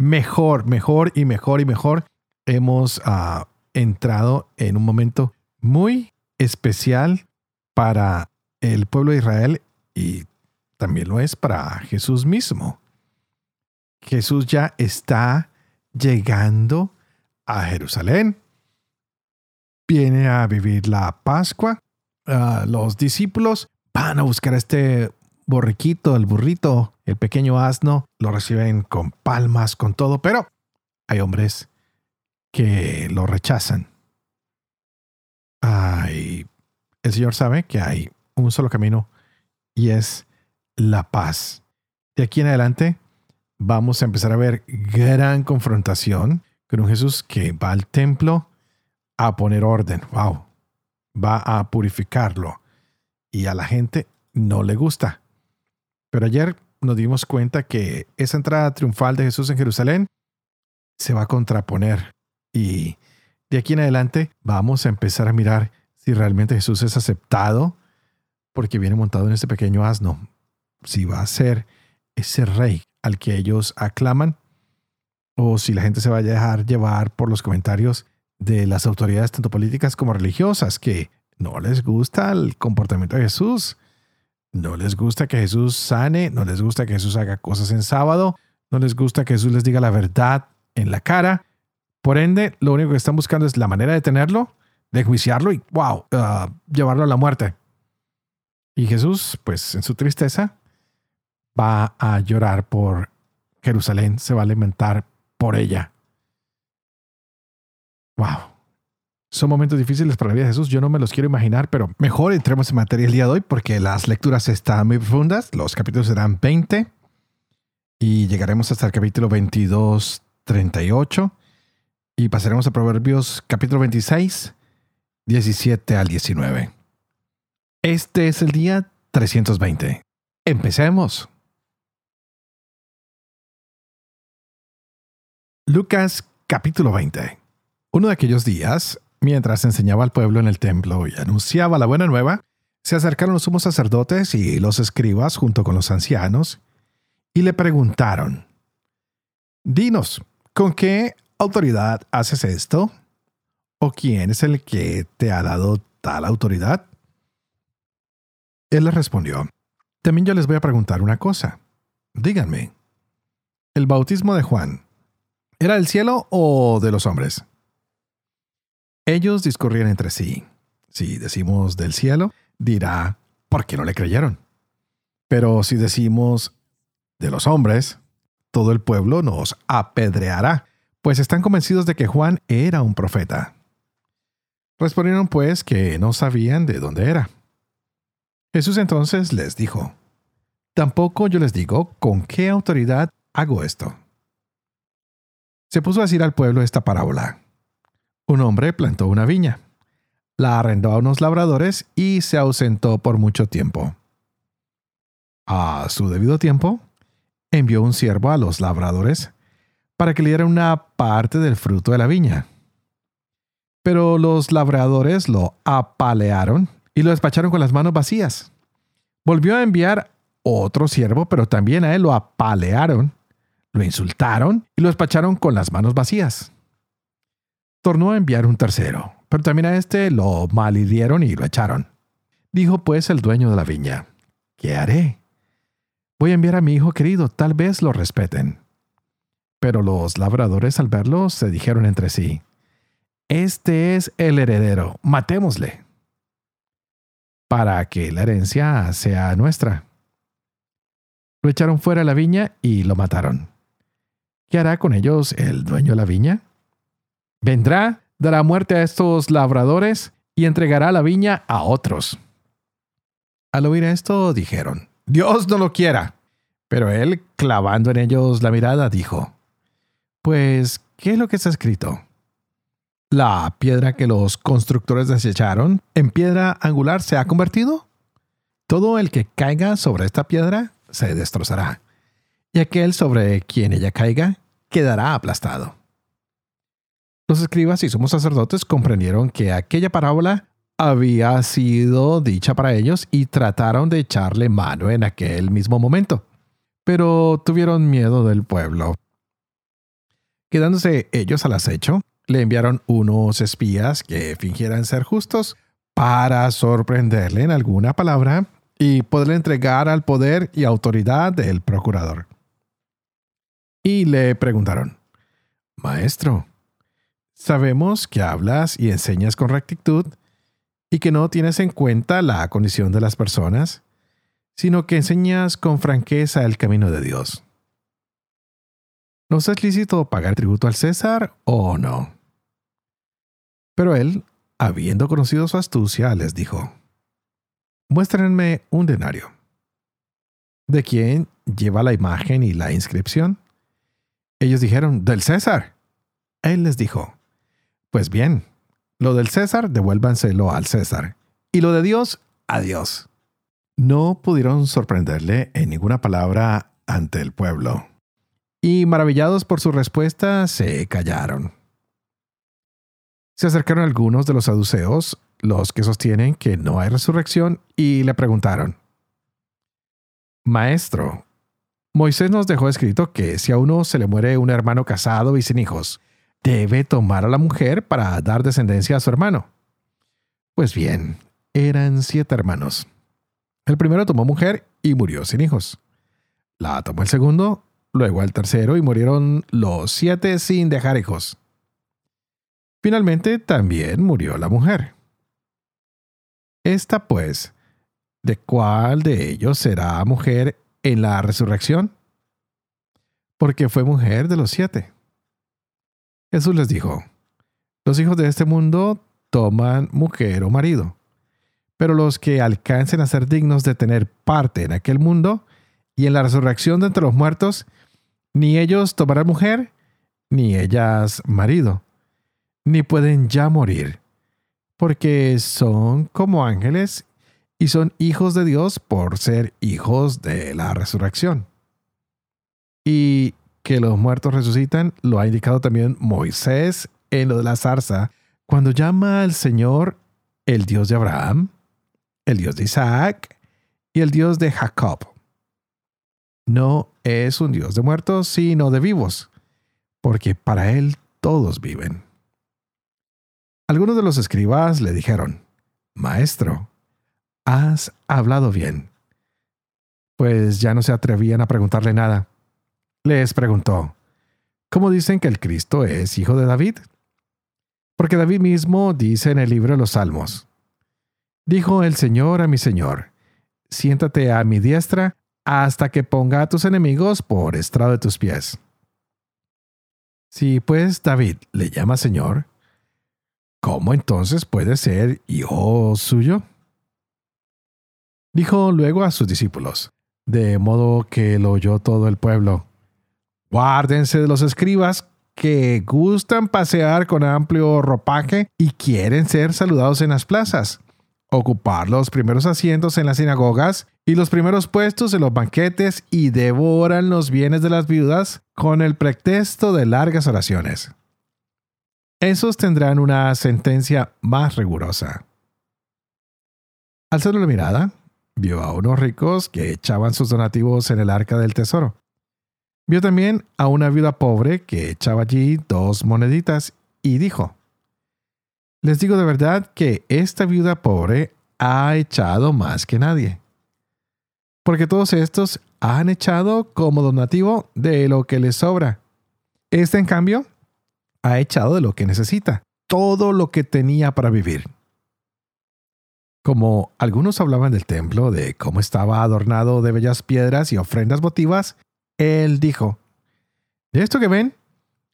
mejor, mejor y mejor y mejor. Hemos uh, entrado en un momento muy especial para el pueblo de Israel y también lo es para Jesús mismo. Jesús ya está llegando a Jerusalén. Viene a vivir la Pascua. Uh, los discípulos van a buscar a este borriquito, el burrito, el pequeño asno, lo reciben con palmas, con todo, pero hay hombres que lo rechazan. Ay, el Señor sabe que hay un solo camino y es la paz. De aquí en adelante vamos a empezar a ver gran confrontación con un Jesús que va al templo a poner orden. Wow. Va a purificarlo. Y a la gente no le gusta. Pero ayer nos dimos cuenta que esa entrada triunfal de Jesús en Jerusalén se va a contraponer. Y de aquí en adelante vamos a empezar a mirar si realmente Jesús es aceptado porque viene montado en este pequeño asno. Si va a ser ese rey al que ellos aclaman o si la gente se va a dejar llevar por los comentarios de las autoridades tanto políticas como religiosas que no les gusta el comportamiento de Jesús no les gusta que Jesús sane, no les gusta que Jesús haga cosas en sábado, no les gusta que Jesús les diga la verdad en la cara. Por ende, lo único que están buscando es la manera de tenerlo, de juiciarlo y, wow, uh, llevarlo a la muerte. Y Jesús, pues en su tristeza, va a llorar por Jerusalén, se va a lamentar por ella. Wow. Son momentos difíciles para la vida de Jesús, yo no me los quiero imaginar, pero mejor entremos en materia el día de hoy porque las lecturas están muy profundas, los capítulos serán 20 y llegaremos hasta el capítulo 22, 38 y pasaremos a Proverbios capítulo 26, 17 al 19. Este es el día 320. Empecemos. Lucas capítulo 20. Uno de aquellos días, Mientras enseñaba al pueblo en el templo y anunciaba la buena nueva, se acercaron los sumos sacerdotes y los escribas junto con los ancianos y le preguntaron, Dinos, ¿con qué autoridad haces esto? ¿O quién es el que te ha dado tal autoridad? Él les respondió, También yo les voy a preguntar una cosa. Díganme, ¿el bautismo de Juan era del cielo o de los hombres? Ellos discurrían entre sí. Si decimos del cielo, dirá, ¿por qué no le creyeron? Pero si decimos de los hombres, todo el pueblo nos apedreará, pues están convencidos de que Juan era un profeta. Respondieron pues que no sabían de dónde era. Jesús entonces les dijo, Tampoco yo les digo con qué autoridad hago esto. Se puso a decir al pueblo esta parábola. Un hombre plantó una viña, la arrendó a unos labradores y se ausentó por mucho tiempo. A su debido tiempo, envió un siervo a los labradores para que le dieran una parte del fruto de la viña. Pero los labradores lo apalearon y lo despacharon con las manos vacías. Volvió a enviar otro siervo, pero también a él lo apalearon, lo insultaron y lo despacharon con las manos vacías tornó a enviar un tercero, pero también a este lo malhirieron y lo echaron. Dijo pues el dueño de la viña, ¿qué haré? Voy a enviar a mi hijo querido, tal vez lo respeten. Pero los labradores al verlo se dijeron entre sí, Este es el heredero, matémosle, para que la herencia sea nuestra. Lo echaron fuera de la viña y lo mataron. ¿Qué hará con ellos el dueño de la viña? Vendrá, dará muerte a estos labradores y entregará la viña a otros. Al oír esto, dijeron, Dios no lo quiera. Pero él, clavando en ellos la mirada, dijo, Pues, ¿qué es lo que está escrito? La piedra que los constructores desecharon en piedra angular se ha convertido. Todo el que caiga sobre esta piedra se destrozará, y aquel sobre quien ella caiga quedará aplastado. Los escribas y sumos sacerdotes comprendieron que aquella parábola había sido dicha para ellos y trataron de echarle mano en aquel mismo momento, pero tuvieron miedo del pueblo. Quedándose ellos al acecho, le enviaron unos espías que fingieran ser justos para sorprenderle en alguna palabra y poderle entregar al poder y autoridad del procurador. Y le preguntaron, Maestro, sabemos que hablas y enseñas con rectitud y que no tienes en cuenta la condición de las personas, sino que enseñas con franqueza el camino de Dios. ¿Nos es lícito pagar tributo al César o no? Pero él, habiendo conocido su astucia, les dijo, Muéstrenme un denario. ¿De quién lleva la imagen y la inscripción? Ellos dijeron, del César. Él les dijo, Pues bien, lo del César, devuélvanselo al César, y lo de Dios, a Dios. No pudieron sorprenderle en ninguna palabra ante el pueblo, y maravillados por su respuesta, se callaron. Se acercaron algunos de los saduceos, los que sostienen que no hay resurrección, y le preguntaron, Maestro, Moisés nos dejó escrito que si a uno se le muere un hermano casado y sin hijos, debe tomar a la mujer para dar descendencia a su hermano. Pues bien, eran siete hermanos. El primero tomó mujer y murió sin hijos. La tomó el segundo, luego el tercero y murieron los siete sin dejar hijos. Finalmente también murió la mujer. Esta pues, ¿de cuál de ellos será mujer en la resurrección? Porque fue mujer de los siete. Jesús les dijo, los hijos de este mundo toman mujer o marido, pero los que alcancen a ser dignos de tener parte en aquel mundo y en la resurrección de entre los muertos, ni ellos tomarán mujer, ni ellas marido, ni pueden ya morir, porque son como ángeles y son hijos de Dios por ser hijos de la resurrección. Y que los muertos resucitan lo ha indicado también Moisés en lo de la zarza, cuando llama al Señor el Dios de Abraham, el Dios de Isaac y el Dios de Jacob. No es un Dios de muertos, sino de vivos, porque para Él todos viven. Algunos de los escribas le dijeron, Maestro, has hablado bien. Pues ya no se atrevían a preguntarle nada les preguntó, ¿cómo dicen que el Cristo es hijo de David? Porque David mismo dice en el libro de los Salmos, Dijo el Señor a mi Señor, siéntate a mi diestra hasta que ponga a tus enemigos por estrado de tus pies. Si pues David le llama Señor, ¿cómo entonces puede ser hijo suyo? Dijo luego a sus discípulos, de modo que lo oyó todo el pueblo. Guárdense de los escribas que gustan pasear con amplio ropaje y quieren ser saludados en las plazas, ocupar los primeros asientos en las sinagogas y los primeros puestos en los banquetes y devoran los bienes de las viudas con el pretexto de largas oraciones. Esos tendrán una sentencia más rigurosa. Alzando la mirada, vio a unos ricos que echaban sus donativos en el arca del tesoro. Vio también a una viuda pobre que echaba allí dos moneditas y dijo, Les digo de verdad que esta viuda pobre ha echado más que nadie, porque todos estos han echado como donativo de lo que les sobra. Esta, en cambio, ha echado de lo que necesita, todo lo que tenía para vivir. Como algunos hablaban del templo, de cómo estaba adornado de bellas piedras y ofrendas votivas, él dijo, de esto que ven,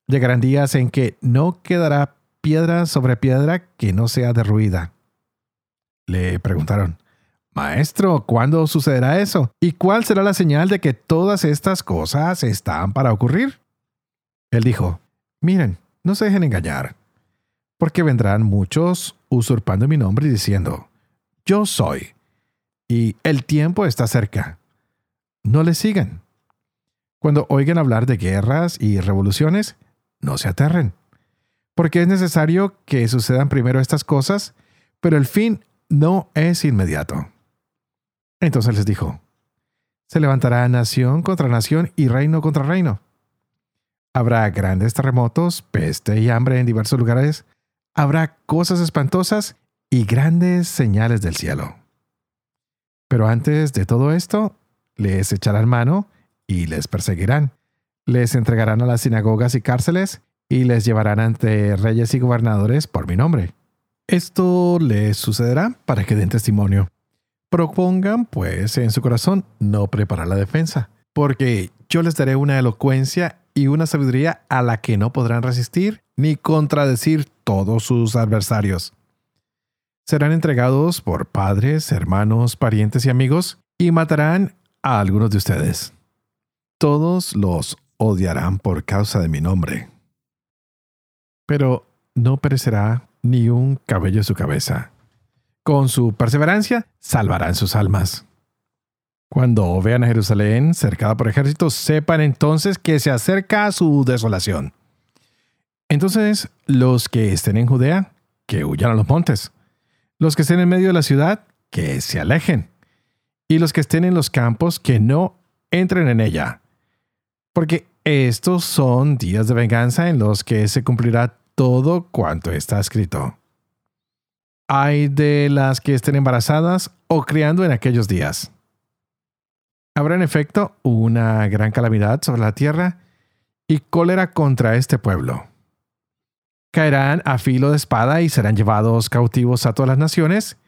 llegarán días en que no quedará piedra sobre piedra que no sea derruida. Le preguntaron, Maestro, ¿cuándo sucederá eso? ¿Y cuál será la señal de que todas estas cosas están para ocurrir? Él dijo, miren, no se dejen engañar, porque vendrán muchos usurpando mi nombre y diciendo, yo soy, y el tiempo está cerca. No le sigan. Cuando oigan hablar de guerras y revoluciones, no se aterren, porque es necesario que sucedan primero estas cosas, pero el fin no es inmediato. Entonces les dijo, se levantará nación contra nación y reino contra reino. Habrá grandes terremotos, peste y hambre en diversos lugares. Habrá cosas espantosas y grandes señales del cielo. Pero antes de todo esto, les echarán mano y les perseguirán. Les entregarán a las sinagogas y cárceles y les llevarán ante reyes y gobernadores por mi nombre. Esto les sucederá para que den testimonio. Propongan, pues, en su corazón no preparar la defensa, porque yo les daré una elocuencia y una sabiduría a la que no podrán resistir ni contradecir todos sus adversarios. Serán entregados por padres, hermanos, parientes y amigos, y matarán a algunos de ustedes. Todos los odiarán por causa de mi nombre. Pero no perecerá ni un cabello de su cabeza. Con su perseverancia salvarán sus almas. Cuando vean a Jerusalén cercada por ejércitos, sepan entonces que se acerca su desolación. Entonces, los que estén en Judea, que huyan a los montes. Los que estén en medio de la ciudad, que se alejen. Y los que estén en los campos, que no entren en ella. Porque estos son días de venganza en los que se cumplirá todo cuanto está escrito. Hay de las que estén embarazadas o criando en aquellos días. Habrá en efecto una gran calamidad sobre la tierra y cólera contra este pueblo. Caerán a filo de espada y serán llevados cautivos a todas las naciones,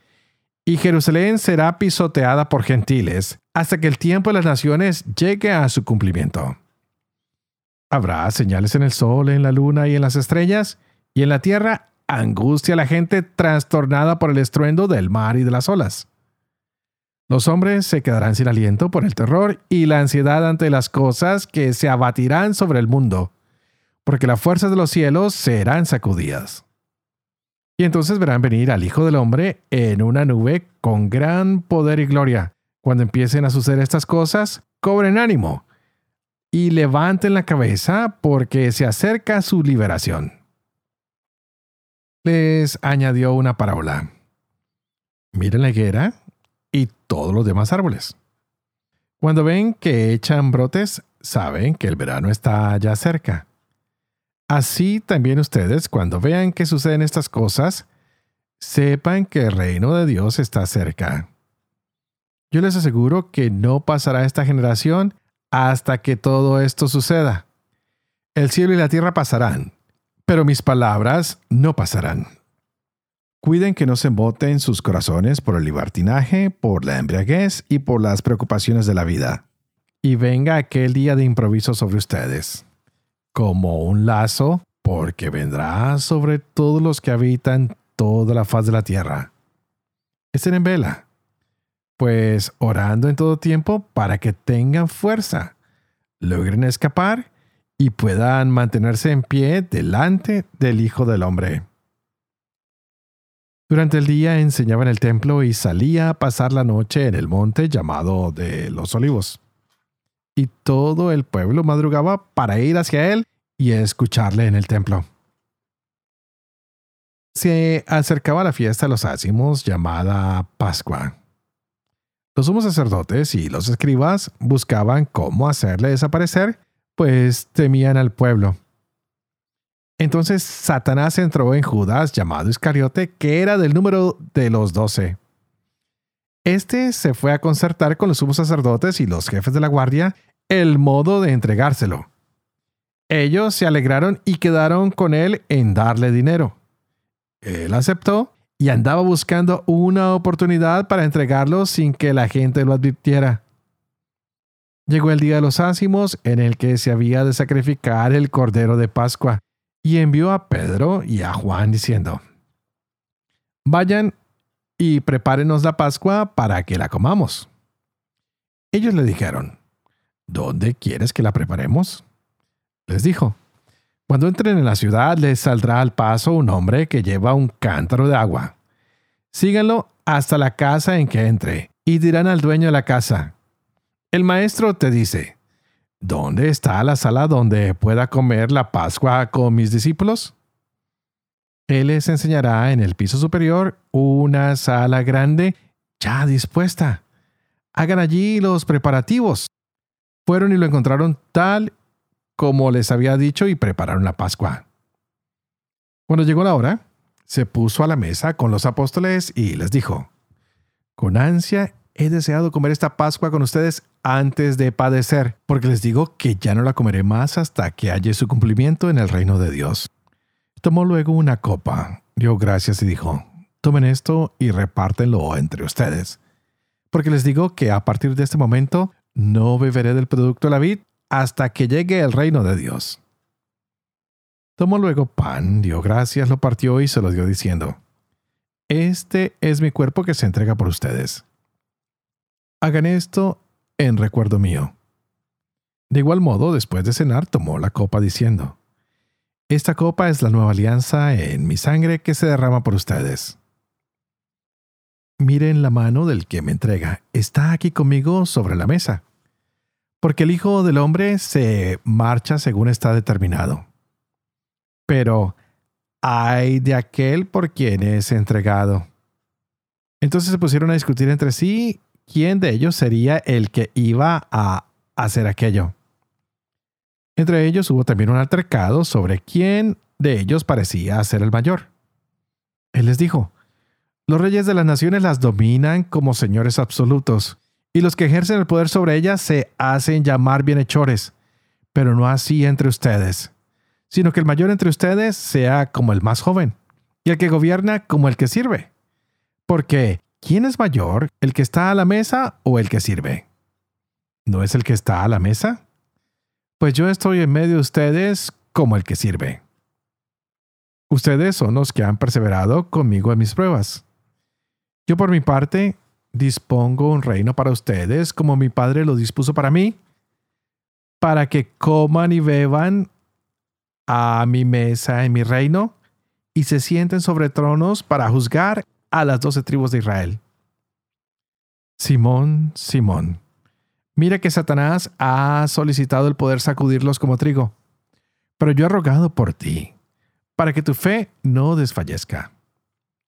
y Jerusalén será pisoteada por gentiles hasta que el tiempo de las naciones llegue a su cumplimiento. Habrá señales en el sol, en la luna y en las estrellas, y en la tierra angustia a la gente trastornada por el estruendo del mar y de las olas. Los hombres se quedarán sin aliento por el terror y la ansiedad ante las cosas que se abatirán sobre el mundo, porque las fuerzas de los cielos serán sacudidas. Y entonces verán venir al Hijo del Hombre en una nube con gran poder y gloria. Cuando empiecen a suceder estas cosas, cobren ánimo y levanten la cabeza porque se acerca su liberación. Les añadió una parábola. Miren la higuera y todos los demás árboles. Cuando ven que echan brotes, saben que el verano está ya cerca. Así también ustedes, cuando vean que suceden estas cosas, sepan que el reino de Dios está cerca. Yo les aseguro que no pasará esta generación hasta que todo esto suceda. El cielo y la tierra pasarán, pero mis palabras no pasarán. Cuiden que no se emboten sus corazones por el libertinaje, por la embriaguez y por las preocupaciones de la vida. Y venga aquel día de improviso sobre ustedes, como un lazo, porque vendrá sobre todos los que habitan toda la faz de la tierra. Estén en vela pues orando en todo tiempo para que tengan fuerza, logren escapar y puedan mantenerse en pie delante del Hijo del Hombre. Durante el día enseñaba en el templo y salía a pasar la noche en el monte llamado de los olivos. Y todo el pueblo madrugaba para ir hacia él y escucharle en el templo. Se acercaba la fiesta de los ácimos llamada Pascua. Los sumos sacerdotes y los escribas buscaban cómo hacerle desaparecer, pues temían al pueblo. Entonces Satanás entró en Judas llamado Iscariote, que era del número de los doce. Este se fue a concertar con los sumos sacerdotes y los jefes de la guardia el modo de entregárselo. Ellos se alegraron y quedaron con él en darle dinero. Él aceptó y andaba buscando una oportunidad para entregarlo sin que la gente lo advirtiera. Llegó el día de los ácimos en el que se había de sacrificar el cordero de Pascua, y envió a Pedro y a Juan diciendo, Vayan y prepárenos la Pascua para que la comamos. Ellos le dijeron, ¿Dónde quieres que la preparemos? Les dijo, Cuando entren en la ciudad les saldrá al paso un hombre que lleva un cántaro de agua. Síganlo hasta la casa en que entre y dirán al dueño de la casa, el maestro te dice, ¿dónde está la sala donde pueda comer la Pascua con mis discípulos? Él les enseñará en el piso superior una sala grande ya dispuesta. Hagan allí los preparativos. Fueron y lo encontraron tal como les había dicho, y prepararon la Pascua. Cuando llegó la hora, se puso a la mesa con los apóstoles y les dijo, Con ansia he deseado comer esta Pascua con ustedes antes de padecer, porque les digo que ya no la comeré más hasta que haya su cumplimiento en el reino de Dios. Tomó luego una copa, dio gracias y dijo, Tomen esto y repártenlo entre ustedes. Porque les digo que a partir de este momento no beberé del producto de la vid hasta que llegue el reino de Dios. Tomó luego pan, dio gracias, lo partió y se lo dio diciendo, Este es mi cuerpo que se entrega por ustedes. Hagan esto en recuerdo mío. De igual modo, después de cenar, tomó la copa diciendo, Esta copa es la nueva alianza en mi sangre que se derrama por ustedes. Miren la mano del que me entrega, está aquí conmigo sobre la mesa porque el Hijo del Hombre se marcha según está determinado. Pero hay de aquel por quien es entregado. Entonces se pusieron a discutir entre sí quién de ellos sería el que iba a hacer aquello. Entre ellos hubo también un altercado sobre quién de ellos parecía ser el mayor. Él les dijo, los reyes de las naciones las dominan como señores absolutos y los que ejercen el poder sobre ellas se hacen llamar bienhechores, pero no así entre ustedes, sino que el mayor entre ustedes sea como el más joven, y el que gobierna como el que sirve. Porque, ¿quién es mayor, el que está a la mesa o el que sirve? ¿No es el que está a la mesa? Pues yo estoy en medio de ustedes como el que sirve. Ustedes son los que han perseverado conmigo en mis pruebas. Yo por mi parte dispongo un reino para ustedes como mi Padre lo dispuso para mí, para que coman y beban a mi mesa en mi reino y se sienten sobre tronos para juzgar a las doce tribus de Israel. Simón, Simón, mira que Satanás ha solicitado el poder sacudirlos como trigo, pero yo he rogado por ti, para que tu fe no desfallezca.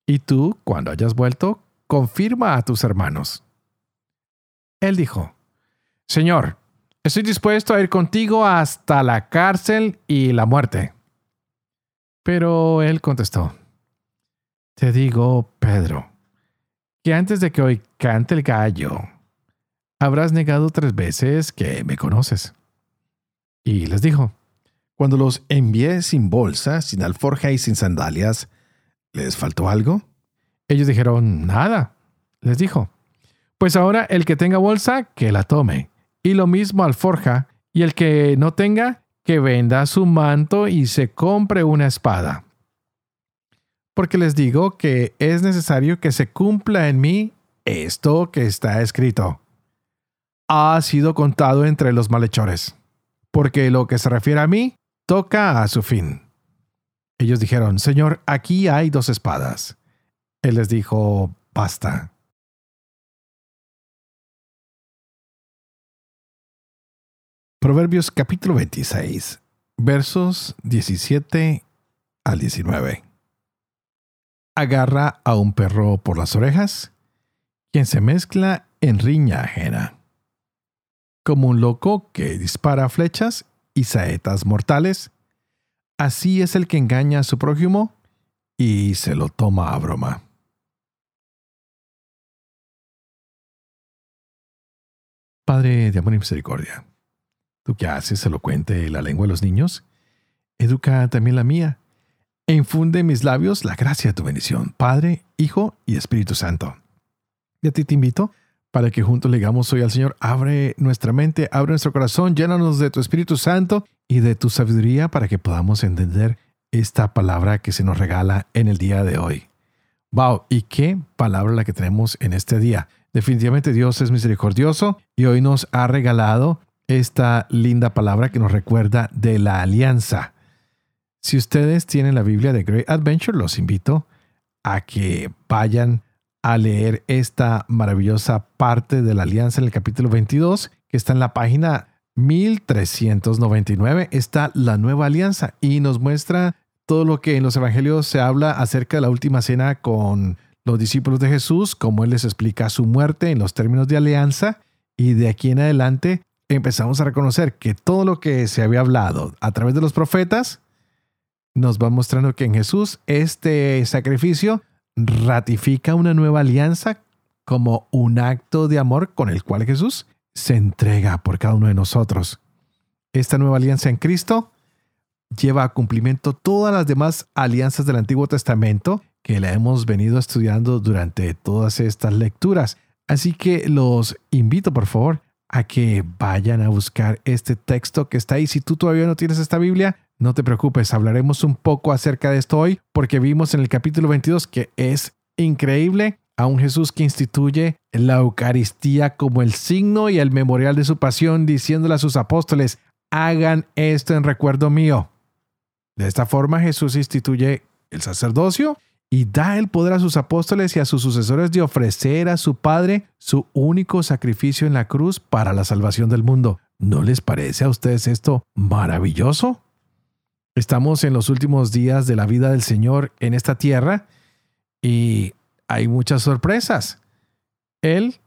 Y tú, cuando hayas vuelto, confirma a tus hermanos. Él dijo, Señor, estoy dispuesto a ir contigo hasta la cárcel y la muerte. Pero él contestó, Te digo, Pedro, que antes de que hoy cante el gallo, habrás negado tres veces que me conoces. Y les dijo, Cuando los envié sin bolsa, sin alforja y sin sandalias, ¿les faltó algo? Ellos dijeron, nada. Les dijo, pues ahora el que tenga bolsa, que la tome. Y lo mismo alforja, y el que no tenga, que venda su manto y se compre una espada. Porque les digo que es necesario que se cumpla en mí esto que está escrito. Ha sido contado entre los malhechores, porque lo que se refiere a mí toca a su fin. Ellos dijeron, Señor, aquí hay dos espadas. Él les dijo, basta. Proverbios capítulo 26, versos 17 al 19. Agarra a un perro por las orejas, quien se mezcla en riña ajena. Como un loco que dispara flechas y saetas mortales, así es el que engaña a su prójimo y se lo toma a broma. Padre de amor y misericordia, tú que haces elocuente la lengua de los niños, educa también la mía, e infunde en mis labios la gracia de tu bendición, Padre, Hijo y Espíritu Santo. Y a ti te invito para que juntos le digamos hoy al Señor, abre nuestra mente, abre nuestro corazón, llénanos de tu Espíritu Santo y de tu sabiduría para que podamos entender esta palabra que se nos regala en el día de hoy. Wow, ¿y qué palabra la que tenemos en este día? Definitivamente Dios es misericordioso y hoy nos ha regalado esta linda palabra que nos recuerda de la alianza. Si ustedes tienen la Biblia de Great Adventure, los invito a que vayan a leer esta maravillosa parte de la alianza en el capítulo 22, que está en la página 1399. Está la nueva alianza y nos muestra todo lo que en los evangelios se habla acerca de la última cena con los discípulos de Jesús, cómo Él les explica su muerte en los términos de alianza, y de aquí en adelante empezamos a reconocer que todo lo que se había hablado a través de los profetas nos va mostrando que en Jesús este sacrificio ratifica una nueva alianza como un acto de amor con el cual Jesús se entrega por cada uno de nosotros. Esta nueva alianza en Cristo lleva a cumplimiento todas las demás alianzas del Antiguo Testamento que la hemos venido estudiando durante todas estas lecturas. Así que los invito, por favor, a que vayan a buscar este texto que está ahí. Si tú todavía no tienes esta Biblia, no te preocupes, hablaremos un poco acerca de esto hoy, porque vimos en el capítulo 22 que es increíble a un Jesús que instituye la Eucaristía como el signo y el memorial de su pasión, diciéndole a sus apóstoles, hagan esto en recuerdo mío. De esta forma Jesús instituye el sacerdocio y da el poder a sus apóstoles y a sus sucesores de ofrecer a su Padre su único sacrificio en la cruz para la salvación del mundo. ¿No les parece a ustedes esto maravilloso? Estamos en los últimos días de la vida del Señor en esta tierra y hay muchas sorpresas. Él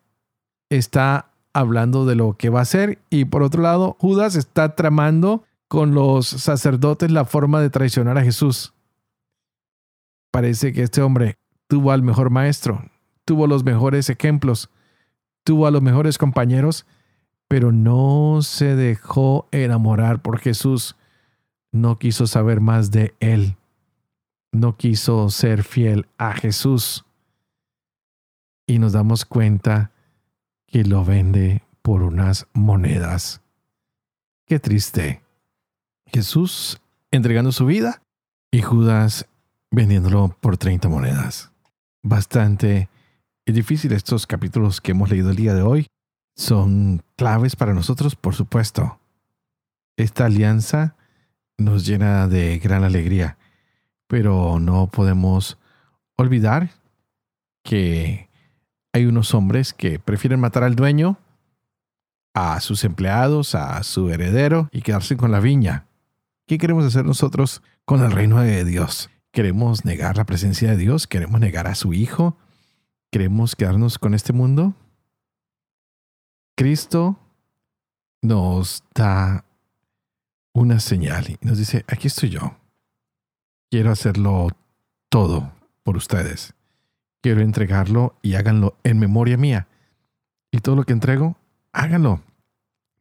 está hablando de lo que va a hacer y por otro lado Judas está tramando con los sacerdotes la forma de traicionar a Jesús. Parece que este hombre tuvo al mejor maestro, tuvo los mejores ejemplos, tuvo a los mejores compañeros, pero no se dejó enamorar por Jesús, no quiso saber más de él, no quiso ser fiel a Jesús. Y nos damos cuenta que lo vende por unas monedas. Qué triste. Jesús entregando su vida y Judas vendiéndolo por 30 monedas. Bastante difícil estos capítulos que hemos leído el día de hoy. Son claves para nosotros, por supuesto. Esta alianza nos llena de gran alegría, pero no podemos olvidar que hay unos hombres que prefieren matar al dueño, a sus empleados, a su heredero y quedarse con la viña. ¿Qué queremos hacer nosotros con el reino de Dios? ¿Queremos negar la presencia de Dios? ¿Queremos negar a su Hijo? ¿Queremos quedarnos con este mundo? Cristo nos da una señal y nos dice, aquí estoy yo. Quiero hacerlo todo por ustedes. Quiero entregarlo y háganlo en memoria mía. Y todo lo que entrego, háganlo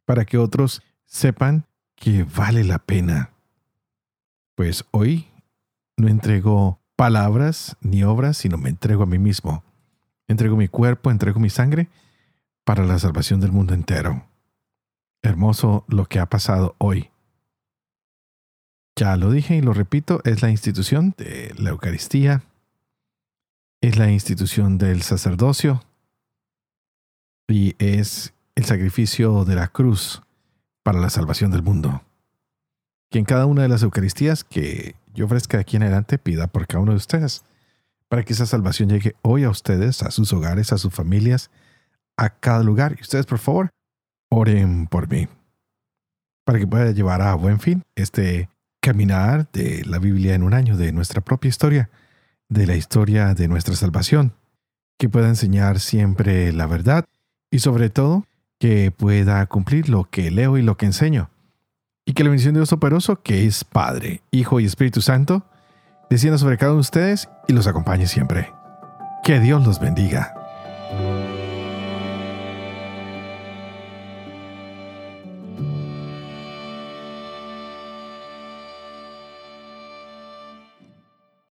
para que otros sepan que vale la pena. Pues hoy no entrego palabras ni obras, sino me entrego a mí mismo. Entrego mi cuerpo, entrego mi sangre para la salvación del mundo entero. Hermoso lo que ha pasado hoy. Ya lo dije y lo repito, es la institución de la Eucaristía, es la institución del sacerdocio y es el sacrificio de la cruz para la salvación del mundo. Que en cada una de las Eucaristías que yo ofrezca de aquí en adelante pida por cada uno de ustedes, para que esa salvación llegue hoy a ustedes, a sus hogares, a sus familias, a cada lugar. Y ustedes, por favor, oren por mí, para que pueda llevar a buen fin este caminar de la Biblia en un año, de nuestra propia historia, de la historia de nuestra salvación, que pueda enseñar siempre la verdad y sobre todo que pueda cumplir lo que leo y lo que enseño y que la bendición de Dios operoso, que es Padre, Hijo y Espíritu Santo, descienda sobre cada uno de ustedes y los acompañe siempre. Que Dios los bendiga.